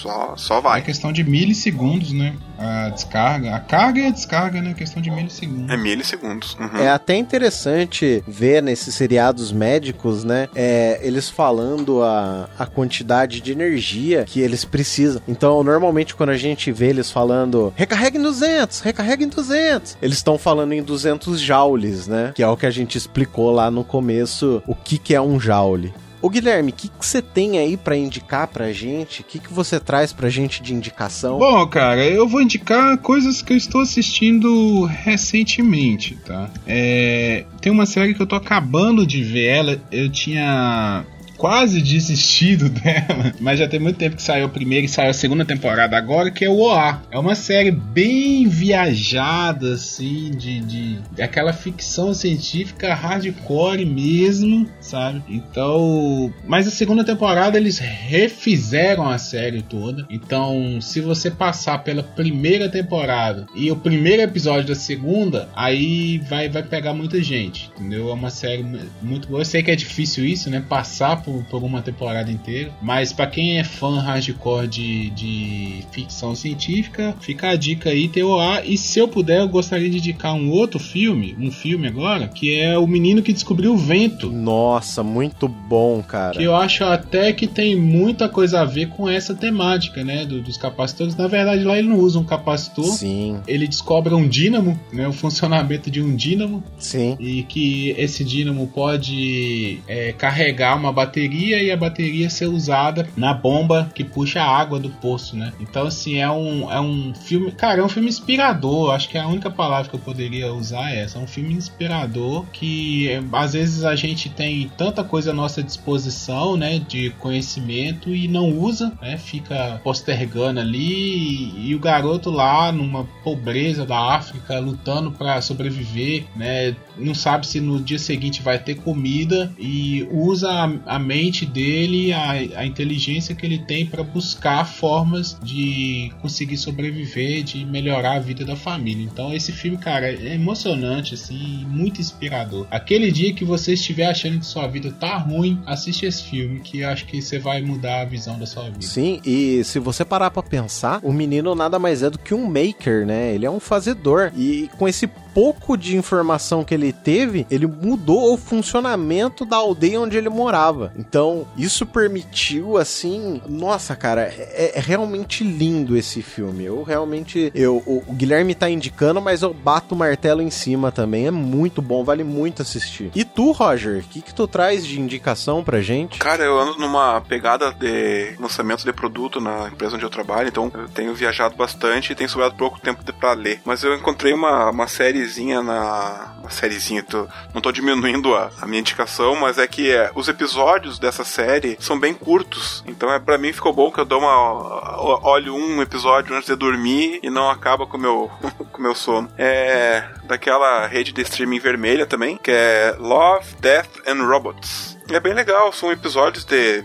só, só vai. É questão de milissegundos, né? A descarga. A carga e a descarga, né? Questão de milissegundos. É milissegundos. Uhum. É até interessante ver nesses seriados médicos, né? É, eles falando a, a quantidade de energia que eles precisam. Então, normalmente, quando a gente vê eles falando recarrega em 200, recarrega em 200, eles estão falando em 200 joules, né? Que é o que a gente explicou lá no começo, o que, que é um joule. Ô Guilherme, o que você tem aí para indicar pra gente? O que, que você traz pra gente de indicação? Bom, cara, eu vou indicar coisas que eu estou assistindo recentemente, tá? É, tem uma série que eu tô acabando de ver ela, eu tinha quase desistido dela, mas já tem muito tempo que saiu a primeira e saiu a segunda temporada agora, que é o OA. É uma série bem viajada, assim, de, de, de aquela ficção científica hardcore mesmo, sabe? Então, mas a segunda temporada eles refizeram a série toda. Então, se você passar pela primeira temporada e o primeiro episódio da segunda, aí vai, vai pegar muita gente, entendeu? É uma série muito boa. Eu sei que é difícil isso, né? Passar por, por uma temporada inteira. Mas para quem é fã hardcore de, de ficção científica, fica a dica aí, TOA. E se eu puder, eu gostaria de indicar um outro filme, um filme agora, que é O Menino que Descobriu o Vento. Nossa, muito bom, cara. Que eu acho até que tem muita coisa a ver com essa temática, né? Do, dos capacitores. Na verdade, lá ele não usa um capacitor. Sim. Ele descobre um dínamo, né? O funcionamento de um dínamo. Sim. E que esse dínamo pode é, carregar uma bateria e a bateria ser usada na bomba que puxa a água do poço, né? Então, assim, é um, é um filme. Cara, é um filme inspirador. Acho que a única palavra que eu poderia usar é essa. É um filme inspirador que às vezes a gente tem tanta coisa à nossa disposição, né? De conhecimento e não usa, né? Fica postergando ali e, e o garoto lá numa pobreza da África lutando para sobreviver, né? Não sabe se no dia seguinte vai ter comida e usa a, a mente dele, a, a inteligência que ele tem para buscar formas de conseguir sobreviver, de melhorar a vida da família. Então esse filme, cara, é emocionante assim, muito inspirador. Aquele dia que você estiver achando que sua vida tá ruim, assiste esse filme que acho que você vai mudar a visão da sua vida. Sim, e se você parar para pensar, o menino nada mais é do que um maker, né? Ele é um fazedor e com esse pouco de informação que ele teve, ele mudou o funcionamento da aldeia onde ele morava. Então, isso permitiu, assim. Nossa, cara, é, é realmente lindo esse filme. Eu realmente. Eu, o, Guilherme tá indicando, mas eu bato o martelo em cima também. É muito bom, vale muito assistir. E tu, Roger, o que, que tu traz de indicação pra gente? Cara, eu ando numa pegada de lançamento de produto na empresa onde eu trabalho, então eu tenho viajado bastante e tenho sobrado pouco tempo para ler. Mas eu encontrei uma, uma série sériezinha na. Uma sériezinha, tô, não tô diminuindo a, a minha indicação, mas é que é, os episódios dessa série são bem curtos. Então é para mim ficou bom que eu dou uma. olho um episódio antes de dormir e não acaba com meu, o meu sono. É daquela rede de streaming vermelha também, que é Love, Death and Robots. É bem legal, são episódios de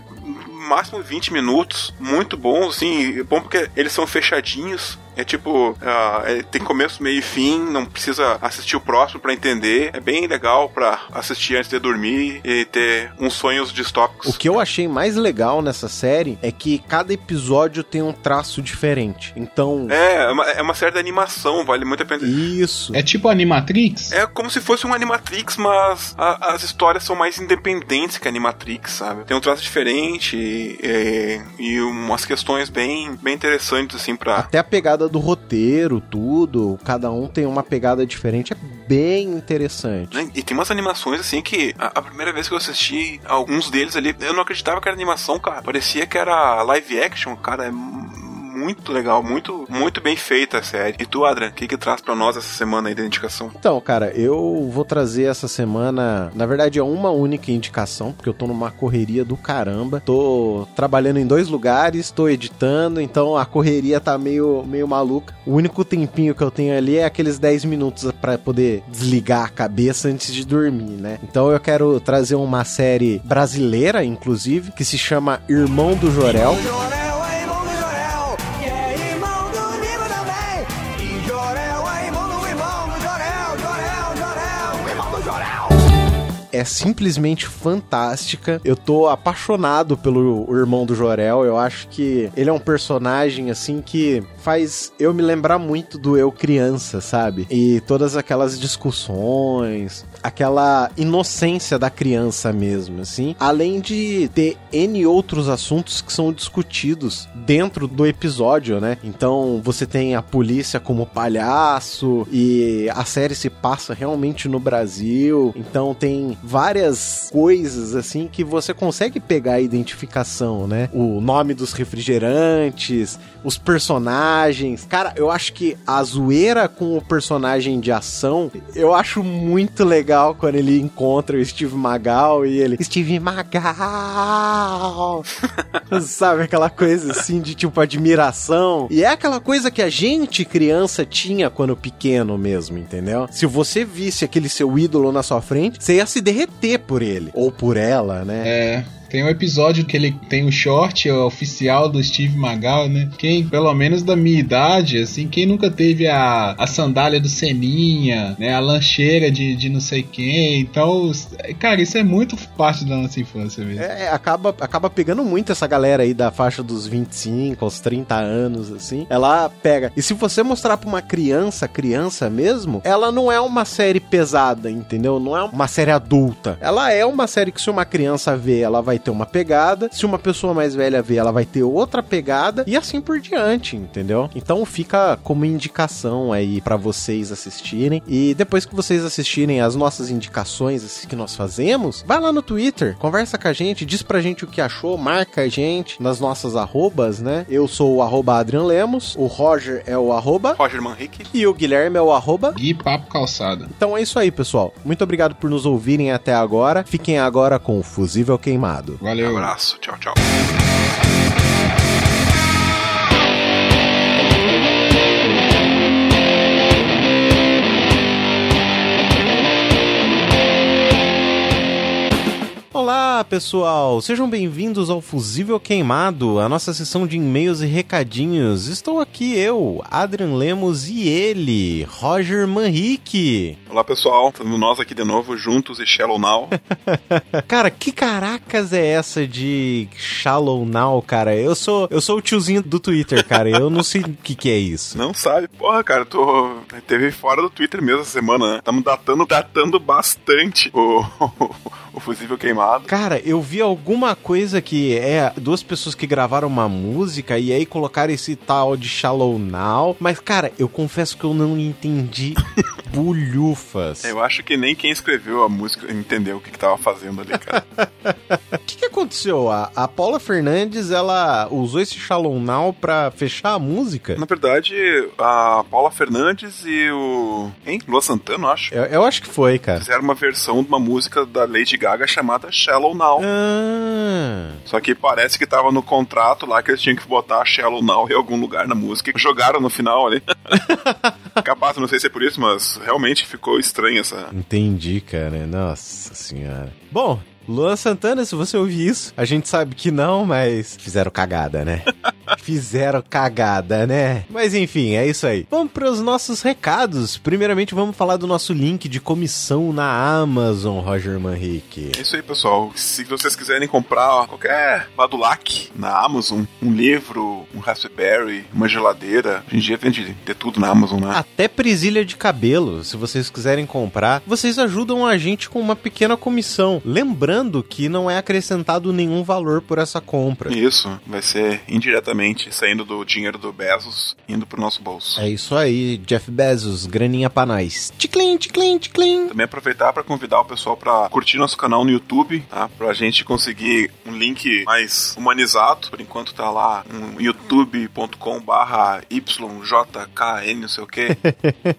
máximo 20 minutos, muito bons, assim, bom porque eles são fechadinhos, é tipo, uh, é, tem começo, meio e fim, não precisa assistir o próximo para entender. É bem legal para assistir antes de dormir e ter uns sonhos distópicos. O que eu achei mais legal nessa série é que cada episódio tem um traço diferente. Então. É, é uma, é uma série de animação, vale muito a pena. Isso. É tipo Animatrix? É como se fosse um Animatrix, mas a, as histórias são mais independentes que a Animatrix, sabe? Tem um traço diferente e, e, e umas questões bem, bem interessantes, assim, pra. Até a pegada pegada do roteiro, tudo. Cada um tem uma pegada diferente. É bem interessante. E tem umas animações assim que a, a, primeira vez que eu assisti alguns deles ali, eu não acreditava que era animação, cara. Parecia que era live action, cara. É muito legal, muito, muito bem feita a série. E tu, Adrian, o que que traz para nós essa semana aí da indicação? Então, cara, eu vou trazer essa semana, na verdade é uma única indicação, porque eu tô numa correria do caramba. Tô trabalhando em dois lugares, tô editando, então a correria tá meio, meio maluca. O único tempinho que eu tenho ali é aqueles 10 minutos para poder desligar a cabeça antes de dormir, né? Então eu quero trazer uma série brasileira, inclusive, que se chama Irmão do Jorel. É simplesmente fantástica. Eu tô apaixonado pelo irmão do Jorel. Eu acho que ele é um personagem assim que faz eu me lembrar muito do eu criança, sabe? E todas aquelas discussões, aquela inocência da criança mesmo, assim. Além de ter N outros assuntos que são discutidos dentro do episódio, né? Então você tem a polícia como palhaço e a série se passa realmente no Brasil. Então tem várias coisas assim que você consegue pegar a identificação, né? O nome dos refrigerantes, os personagens. Cara, eu acho que a zoeira com o personagem de ação, eu acho muito legal quando ele encontra o Steve Magal e ele, Steve Magal! Sabe, aquela coisa assim de tipo admiração. E é aquela coisa que a gente, criança, tinha quando pequeno mesmo, entendeu? Se você visse aquele seu ídolo na sua frente, você ia se derreter por ele. Ou por ela, né? É. Tem um episódio que ele tem o short oficial do Steve Magal, né? Quem, pelo menos da minha idade, assim, quem nunca teve a, a sandália do Seninha, né? A lancheira de, de não sei quem. Então, cara, isso é muito parte da nossa infância mesmo. É, acaba, acaba pegando muito essa galera aí da faixa dos 25 aos 30 anos, assim. Ela pega. E se você mostrar pra uma criança, criança mesmo, ela não é uma série pesada, entendeu? Não é uma série adulta. Ela é uma série que se uma criança vê, ela vai ter uma pegada. Se uma pessoa mais velha vê, ela vai ter outra pegada. E assim por diante, entendeu? Então fica como indicação aí para vocês assistirem. E depois que vocês assistirem as nossas indicações que nós fazemos, vai lá no Twitter, conversa com a gente, diz pra gente o que achou, marca a gente nas nossas arrobas, né? Eu sou o arroba Adrian Lemos, o Roger é o arroba Roger Manrique e o Guilherme é o arroba Gui Papo Calçada. Então é isso aí, pessoal. Muito obrigado por nos ouvirem até agora. Fiquem agora com o Fusível Queimado. Valeu. Um abraço. Tchau, tchau. Olá, pessoal! Sejam bem-vindos ao Fusível Queimado, a nossa sessão de e-mails e recadinhos. Estou aqui eu, Adrian Lemos, e ele, Roger Manrique. Olá, pessoal. Estamos nós aqui de novo, juntos e Shallow Now. cara, que caracas é essa de Shallow Now, cara? Eu sou, eu sou o tiozinho do Twitter, cara. Eu não sei o que, que é isso. Não sabe? Porra, cara, tô. Teve fora do Twitter mesmo essa semana, né? Estamos datando, datando bastante o, o fusível queimado. Cara, eu vi alguma coisa que é duas pessoas que gravaram uma música e aí colocaram esse tal de Shallow Now. Mas, cara, eu confesso que eu não entendi bulhufas. Eu acho que nem quem escreveu a música entendeu o que, que tava fazendo ali, cara. O que, que aconteceu? A, a Paula Fernandes, ela usou esse Shallow Now pra fechar a música? Na verdade, a Paula Fernandes e o. Hein? Lua Santana, eu acho. Eu, eu acho que foi, cara. Fizeram uma versão de uma música da Lady Gaga chamada Shallow Now. Ah. Só que parece que tava no contrato lá que eles tinham que botar Shallow Now em algum lugar na música. Jogaram no final ali. Capaz, não sei se é por isso, mas realmente ficou estranho essa. Entendi, cara. Nossa senhora. Bom, Luan Santana, se você ouvir isso, a gente sabe que não, mas fizeram cagada, né? fizeram cagada, né? Mas enfim, é isso aí. Vamos para os nossos recados. Primeiramente, vamos falar do nosso link de comissão na Amazon, Roger Manrique. É isso aí, pessoal. Se vocês quiserem comprar qualquer Badulac na Amazon, um livro, um Raspberry, uma geladeira, hoje em dia vende de tudo na Amazon, né? Até presilha de cabelo, se vocês quiserem comprar, vocês ajudam a gente com uma pequena comissão. Lembrando que não é acrescentado nenhum valor por essa compra. Isso, vai ser indiretamente saindo do dinheiro do Bezos, indo pro nosso bolso. É isso aí, Jeff Bezos, graninha pra nós. Ticlin, ticlin, ticlin. Também aproveitar para convidar o pessoal para curtir nosso canal no YouTube, tá? Pra gente conseguir um link mais humanizado. Por enquanto tá lá um youtube.com barra YJKN, não sei o que.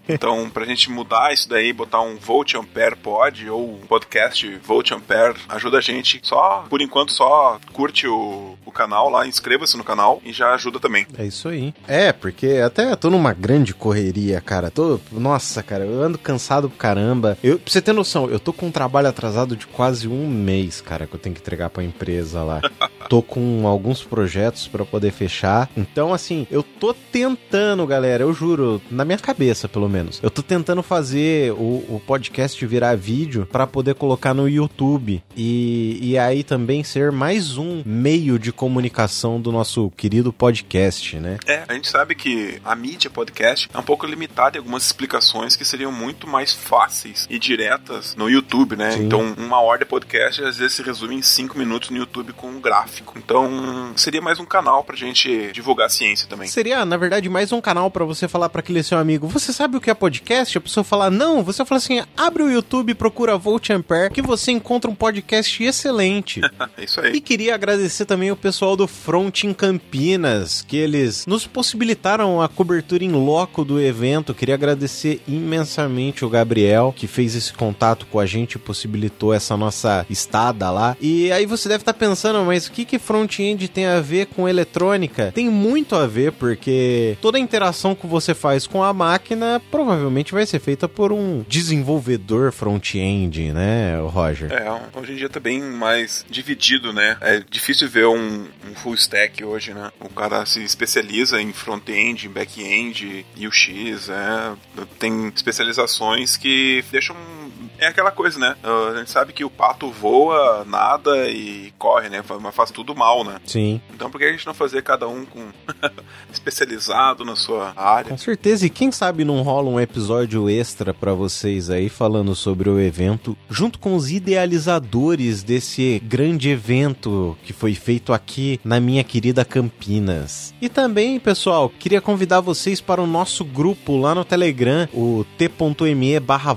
Então, pra gente mudar isso daí, botar um Volt Ampere Pod ou um podcast Volt Ampere, ajuda a gente. Só, por enquanto, só curte o, o canal lá, inscreva-se no canal e já ajuda também. É isso aí. É, porque até tô numa grande correria, cara. Tô, nossa, cara, eu ando cansado pro caramba. Eu, pra você ter noção, eu tô com um trabalho atrasado de quase um mês, cara, que eu tenho que entregar pra empresa lá. tô com alguns projetos para poder fechar. Então, assim, eu tô tentando, galera, eu juro, na minha cabeça, pelo menos. Eu tô tentando fazer o, o podcast virar vídeo para poder colocar no YouTube e, e aí também ser mais um meio de comunicação do nosso querido podcast, né? É, a gente sabe que a mídia podcast é um pouco limitada em algumas explicações que seriam muito mais fáceis e diretas no YouTube, né? Sim. Então, uma hora de podcast às vezes se resume em cinco minutos no YouTube com um gráfico. Então, seria mais um canal pra gente divulgar a ciência também. Seria, na verdade, mais um canal para você falar para aquele seu amigo: Você sabe o que é podcast? A pessoa falar: Não, você fala assim: abre o YouTube e procura Volt Ampere, que você encontra um podcast excelente. é isso aí. E queria agradecer também o pessoal do Front em Campinas, que eles nos possibilitaram a cobertura em loco do evento. Queria agradecer imensamente o Gabriel, que fez esse contato com a gente e possibilitou essa nossa estada lá. E aí você deve estar pensando, mas o que, que, que front-end tem a ver com eletrônica? Tem muito a ver, porque toda a interação que você faz com a máquina provavelmente vai ser feita por um desenvolvedor front-end, né, Roger? É, hoje em dia tá bem mais dividido, né? É difícil ver um, um full stack hoje, né? O cara se especializa em front-end, em back-end, UX, é, tem especializações que deixam é aquela coisa, né? A gente sabe que o pato voa, nada e corre, né? Mas faz tudo mal, né? Sim. Então por que a gente não fazer cada um com especializado na sua área? Com certeza. E quem sabe não rola um episódio extra para vocês aí falando sobre o evento, junto com os idealizadores desse grande evento que foi feito aqui na minha querida Campinas. E também, pessoal, queria convidar vocês para o nosso grupo lá no Telegram, o t.me barra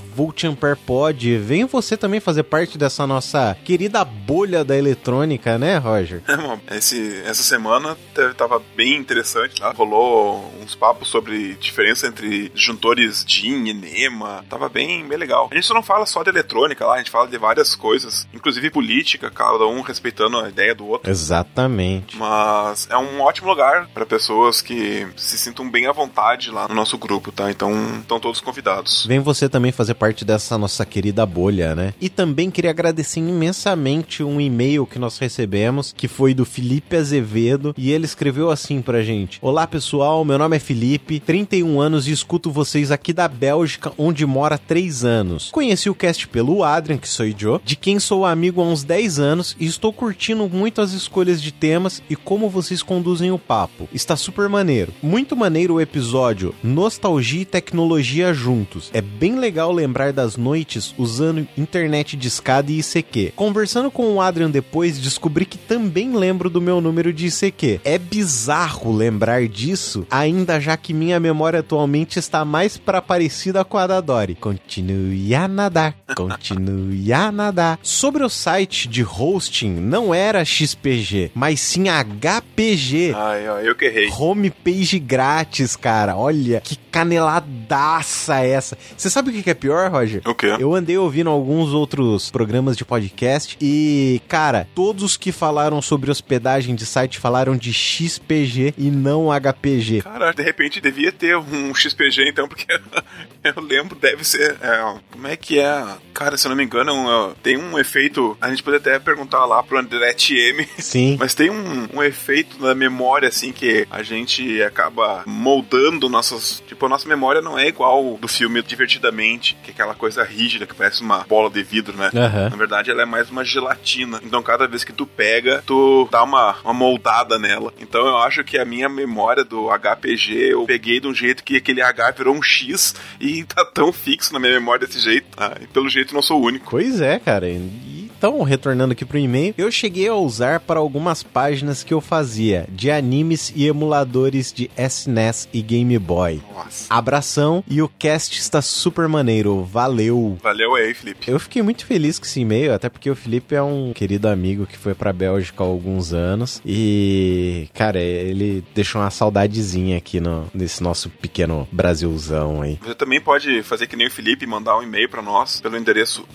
pode. Vem você também fazer parte dessa nossa querida bolha da eletrônica, né, Roger? É, esse, essa semana tava bem interessante lá. Rolou uns papos sobre diferença entre juntores DIN e NEMA. Tava bem, bem legal. A gente só não fala só de eletrônica lá, a gente fala de várias coisas, inclusive política, cada um respeitando a ideia do outro. Exatamente. Mas é um ótimo lugar para pessoas que se sintam bem à vontade lá no nosso grupo, tá? Então estão todos convidados. Vem você também fazer parte dessa nossa querida bolha, né? E também queria agradecer imensamente um e-mail que nós recebemos, que foi do Felipe Azevedo, e ele escreveu assim pra gente: Olá pessoal, meu nome é Felipe, 31 anos e escuto vocês aqui da Bélgica, onde mora há 3 anos. Conheci o cast pelo Adrian, que sou eu, de quem sou amigo há uns 10 anos e estou curtindo muito as escolhas de temas e como vocês conduzem o papo. Está super maneiro. Muito maneiro o episódio Nostalgia e Tecnologia Juntos. É bem legal lembrar das noites usando internet de escada e ICQ. Conversando com o Adrian depois, descobri que também lembro do meu número de ICQ. É bizarro lembrar disso, ainda já que minha memória atualmente está mais para parecida com a da Dory. Continue a nadar, continue a nadar. Sobre o site de hosting, não era XPG, mas sim HPG. Ai, ai, eu que errei. Homepage grátis, cara. Olha que caneladaça essa. Você sabe o que é pior, Roger? O quê? Eu andei ouvindo alguns outros programas de podcast e, cara, todos que falaram sobre hospedagem de site falaram de XPG e não HPG. Cara, de repente devia ter um XPG então, porque eu lembro, deve ser. É, como é que é? Cara, se eu não me engano, um, tem um efeito. A gente pode até perguntar lá pro André TM. Sim. Mas tem um, um efeito na memória, assim, que a gente acaba moldando nossas. Tipo, a nossa memória não é igual do filme Divertidamente, que é aquela coisa rígida que parece uma bola de vidro, né? Uhum. Na verdade, ela é mais uma gelatina. Então, cada vez que tu pega, tu dá uma, uma moldada nela. Então, eu acho que a minha memória do HPG, eu peguei de um jeito que aquele H virou um X e tá tão fixo na minha memória desse jeito. Ah, e pelo jeito, não sou o único. Pois é, cara. E então, retornando aqui pro e-mail, eu cheguei a usar para algumas páginas que eu fazia de animes e emuladores de SNES e Game Boy. Nossa. Abração e o cast está super maneiro. Valeu. Valeu aí, Felipe. Eu fiquei muito feliz com esse e-mail, até porque o Felipe é um querido amigo que foi pra Bélgica há alguns anos e, cara, ele deixou uma saudadezinha aqui no, nesse nosso pequeno Brasilzão aí. Você também pode fazer que nem o Felipe e mandar um e-mail para nós pelo endereço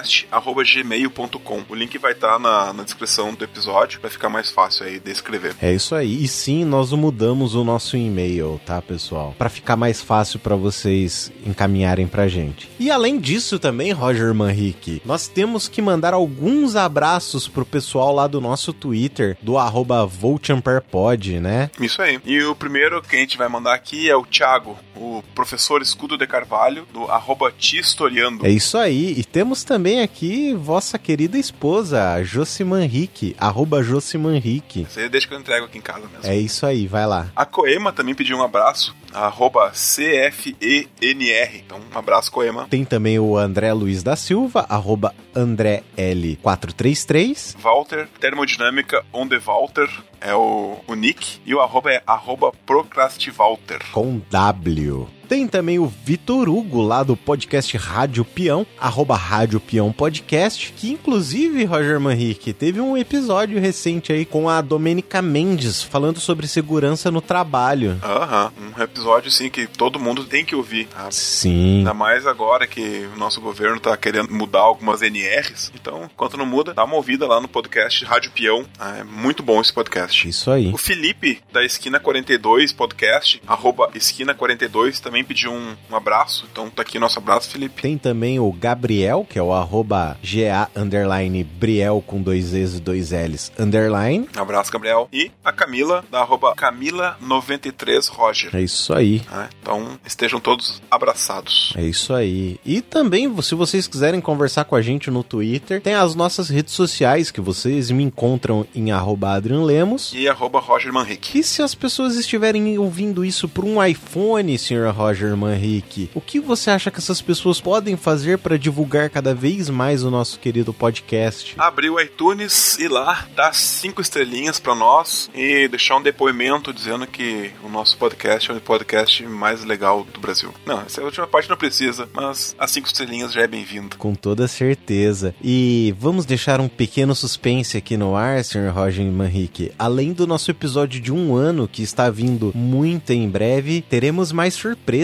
voltamperepodcast@gmail.com. O link vai estar tá na, na descrição do episódio, vai ficar mais fácil aí de escrever. É isso aí. E sim, nós mudamos o nosso e-mail, tá, pessoal? Para ficar mais fácil para vocês encaminharem pra gente. E além disso também, Roger Manrique, nós temos que mandar alguns abraços pro pessoal lá do nosso Twitter, do arroba VoltAmperPod, né? Isso aí. E o primeiro que a gente vai mandar aqui é o Thiago, o professor Escudo de Carvalho, do arroba Tistoriando. É isso aí. E temos também aqui vossa querida esposa, Josimanrique, arroba Josimanrique. Você deixa que eu entrego aqui em casa mesmo. É isso aí, vai lá. A Coema também pediu um abraço, arroba CFENR. Então, um abraço, Coema. Tem também o André Luiz da Silva, arroba André L433. Walter, Termodinâmica, onde Walter é o, o nick. E o arroba é arroba Procrastivalter. Com W. Tem também o Vitor Hugo, lá do podcast Rádio Peão, arroba Rádio Peão Podcast, que inclusive, Roger Manrique, teve um episódio recente aí com a Domênica Mendes, falando sobre segurança no trabalho. Aham, um episódio, sim, que todo mundo tem que ouvir. Ah, Sim. Ainda mais agora que o nosso governo tá querendo mudar algumas NRs. Então, enquanto não muda, dá uma ouvida lá no podcast Rádio Peão. Ah, é muito bom esse podcast. Isso aí. O Felipe, da Esquina 42 Podcast, arroba Esquina 42, também pediu um, um abraço. Então tá aqui nosso abraço, Felipe. Tem também o Gabriel, que é o arroba GA underline Briel com dois E's e dois L's underline. Um abraço, Gabriel. E a Camila, da arroba Camila93Roger. É isso aí. Ah, então estejam todos abraçados. É isso aí. E também, se vocês quiserem conversar com a gente no Twitter, tem as nossas redes sociais que vocês me encontram em arroba Adrian Lemos. E arroba Roger Manrique. E se as pessoas estiverem ouvindo isso por um iPhone, Sr. Roger Manrique, o que você acha que essas pessoas podem fazer para divulgar cada vez mais o nosso querido podcast? Abrir o iTunes e lá dar cinco estrelinhas pra nós e deixar um depoimento dizendo que o nosso podcast é o podcast mais legal do Brasil. Não, essa última parte não precisa, mas as cinco estrelinhas já é bem-vindo. Com toda certeza. E vamos deixar um pequeno suspense aqui no ar, Sr. Roger Manrique. Além do nosso episódio de um ano, que está vindo muito em breve, teremos mais surpresas,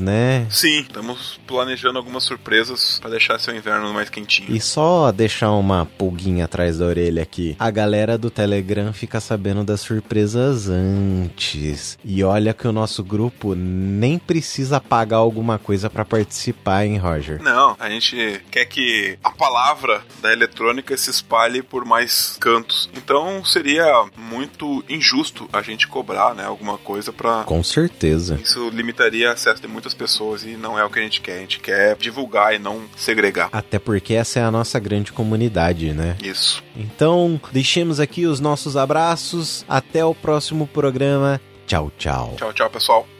né? Sim, estamos planejando algumas surpresas pra deixar seu inverno mais quentinho. E só deixar uma pulguinha atrás da orelha aqui. A galera do Telegram fica sabendo das surpresas antes. E olha que o nosso grupo nem precisa pagar alguma coisa pra participar, hein, Roger? Não, a gente quer que a palavra da eletrônica se espalhe por mais cantos. Então seria muito injusto a gente cobrar, né, alguma coisa pra. Com certeza. Isso limitaria acesso de muitas pessoas e não é o que a gente quer. A gente quer divulgar e não segregar. Até porque essa é a nossa grande comunidade, né? Isso. Então, deixemos aqui os nossos abraços. Até o próximo programa. Tchau, tchau. Tchau, tchau, pessoal.